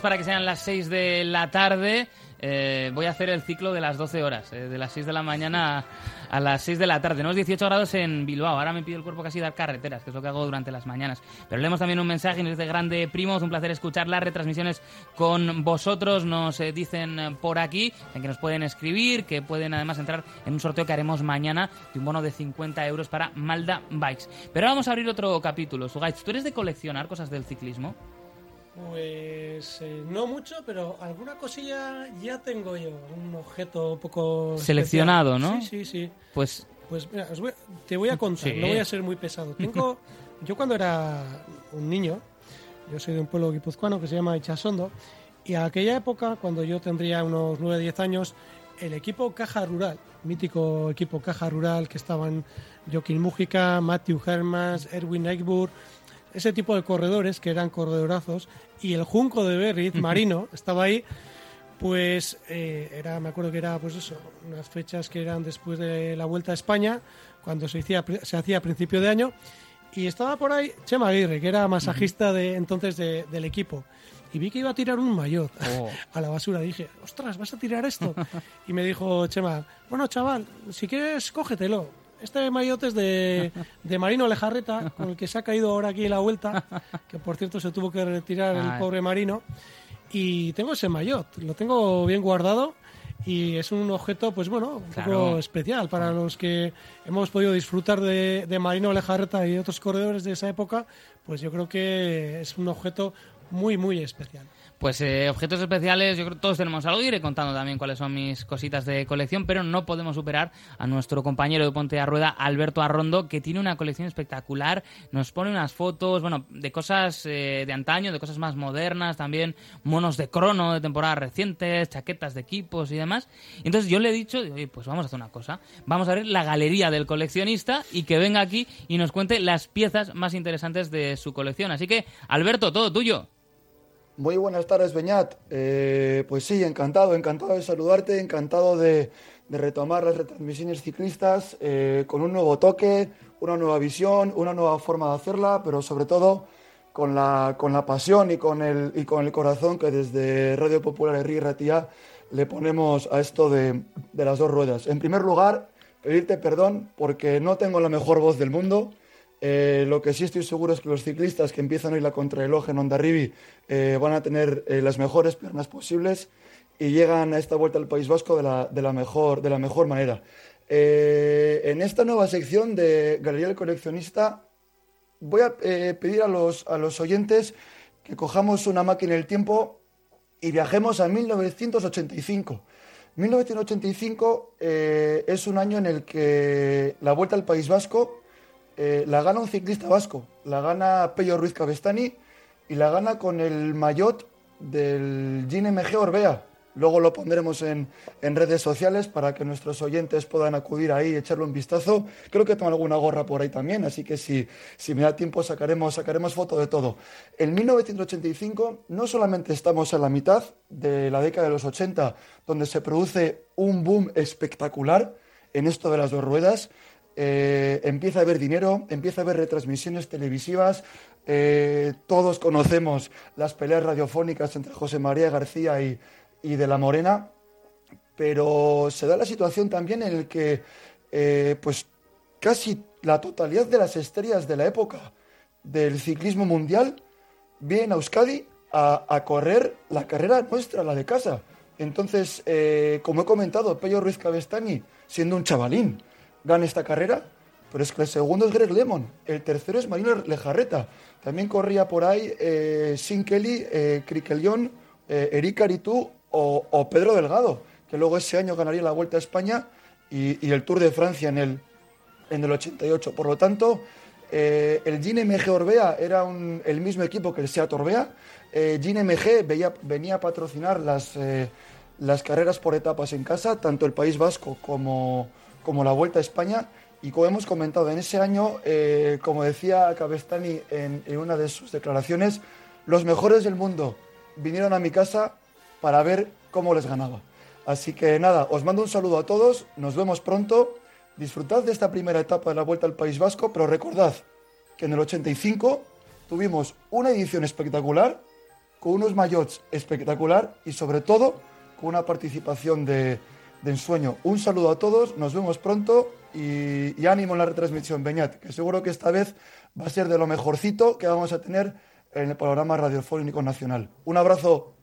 para que sean las 6 de la tarde. Eh, voy a hacer el ciclo de las 12 horas, eh, de las 6 de la mañana a, las 6 de la tarde. Es 18 grados en Bilbao, ahora me pide el cuerpo casi dar carreteras, que es lo que hago durante las mañanas. Pero leemos también un mensaje y nos dice Grande Primo, es un placer escuchar las retransmisiones con vosotros. Nos eh, dicen por aquí en que nos pueden escribir, que pueden además entrar en un sorteo que haremos mañana de un bono de 50 euros para Malda Bikes. Pero ahora vamos a abrir otro capítulo. Sugait, ¿tú eres de coleccionar cosas del ciclismo? Pues eh, no mucho, pero alguna cosilla ya tengo yo. Un objeto un poco. Seleccionado, especial. ¿no? Sí, sí, sí. Pues. Pues mira, os voy- te voy a contar, Sí. no voy a ser muy pesado. Tengo. yo cuando era un niño, yo soy de un pueblo guipuzcoano que se llama Ichasondo, y a aquella época, cuando yo tendría unos 9 10 años, el equipo Caja Rural, mítico equipo Caja Rural que estaban Joaquín Mújica, Matthew Hermans, Erwin Eichburg, ese tipo de corredores que eran corredorazos, y el Junco de Berriz, Marino, estaba ahí, pues eh, era, me acuerdo que era pues eso, unas fechas que eran después de la Vuelta a España, cuando se hacía, se hacía a principio de año, y estaba por ahí Chema Aguirre, que era masajista de entonces de- del equipo. Y vi que iba a tirar un maillot Oh. a la basura. Dije, ostras, ¿vas a tirar esto? Y me dijo Chema, bueno, chaval, si quieres, cógetelo. Este maillot es de, de Marino Lejarreta, con el que se ha caído ahora aquí en la vuelta, que por cierto se tuvo que retirar el Ay. pobre Marino. Y tengo ese maillot, lo tengo bien guardado y es un objeto, pues bueno, un Claro. poco especial para los que hemos podido disfrutar de, de Marino Lejarreta y otros corredores de esa época, pues yo creo que es un objeto muy, muy especial. Pues eh, objetos especiales, yo creo que todos tenemos algo. Iré contando también cuáles son mis cositas de colección, pero no podemos superar a nuestro compañero de Ponte a Rueda, Alberto Arrondo, que tiene una colección espectacular. Nos pone unas fotos, bueno, de cosas eh, de antaño, de cosas más modernas, también monos de crono de temporadas recientes, chaquetas de equipos y demás. Y entonces yo le he dicho, "Oye, pues vamos a hacer una cosa. Vamos a ver la galería del coleccionista y que venga aquí y nos cuente las piezas más interesantes de su colección. Así que, Alberto, todo tuyo. Muy buenas tardes, Beñat. Eh, pues sí, encantado, encantado de saludarte, encantado de, retomar las retransmisiones ciclistas eh, con un nuevo toque, una nueva visión, una nueva forma de hacerla, pero sobre todo con la, con la pasión y con, el, y con el corazón que desde Radio Popular Herri Ratía le ponemos a esto de, de las dos ruedas. En primer lugar, pedirte perdón porque no tengo la mejor voz del mundo. Eh, lo que sí estoy seguro es que los ciclistas que empiezan hoy la contrarreloj en Ondarribi eh, van a tener eh, las mejores piernas posibles y llegan a esta vuelta al País Vasco de la, de la, mejor, de la mejor manera. Eh, en esta nueva sección de Galería del Coleccionista voy a pedir a los, a los oyentes que cojamos una máquina del tiempo y viajemos a 1985. 1985 eh, es un año en el que la Vuelta al País Vasco eh, la gana un ciclista vasco, la gana Pello Ruiz Cabestani y la gana con el maillot del GNMG Orbea. Luego lo pondremos en, en redes sociales para que nuestros oyentes puedan acudir ahí y echarle un vistazo. Creo que tengo alguna gorra por ahí también, así que si, si me da tiempo sacaremos, sacaremos foto de todo. En 1985 no solamente estamos en la mitad de la década de los 80, donde se produce un boom espectacular en esto de las dos ruedas, eh, empieza a haber dinero, empieza a haber retransmisiones televisivas, eh, todos conocemos las peleas radiofónicas entre José María García y, y de la Morena, pero se da la situación también en el que eh, pues casi la totalidad de las estrellas de la época del ciclismo mundial vienen a Euskadi a, a correr la carrera nuestra, la de casa. Entonces, como he comentado, Pello Ruiz Cabestani, siendo un chavalín, gana esta carrera, pero es que el segundo es Greg Lemon, el tercero es Marino Lejarreta. También corría por ahí eh, Sin Kelly, eh, Criquelión, eh, Eric Aritú o, Pedro Delgado, que luego ese año ganaría la Vuelta a España y, y el Tour de Francia en el, en el 88. Por lo tanto, eh, el GNMG Orbea era un- el mismo equipo que el Seat Orbea. Eh, GNMG veía- venía a patrocinar las, eh, las carreras por etapas en casa, tanto el País Vasco como, como la Vuelta a España. Y como hemos comentado, en ese año, eh, como decía Cabestani en, en una de sus declaraciones, los mejores del mundo vinieron a mi casa para ver cómo les ganaba. Así que nada, os mando un saludo a todos, nos vemos pronto, disfrutad de esta primera etapa de la Vuelta al País Vasco, pero recordad que en el 85 tuvimos una edición espectacular con unos maillots espectacular y sobre todo con una participación de, de ensueño. Un saludo a todos, nos vemos pronto y, ánimo en la retransmisión, Beñat, que seguro que esta vez va a ser de lo mejorcito que vamos a tener en el programa radiofónico nacional. Un abrazo.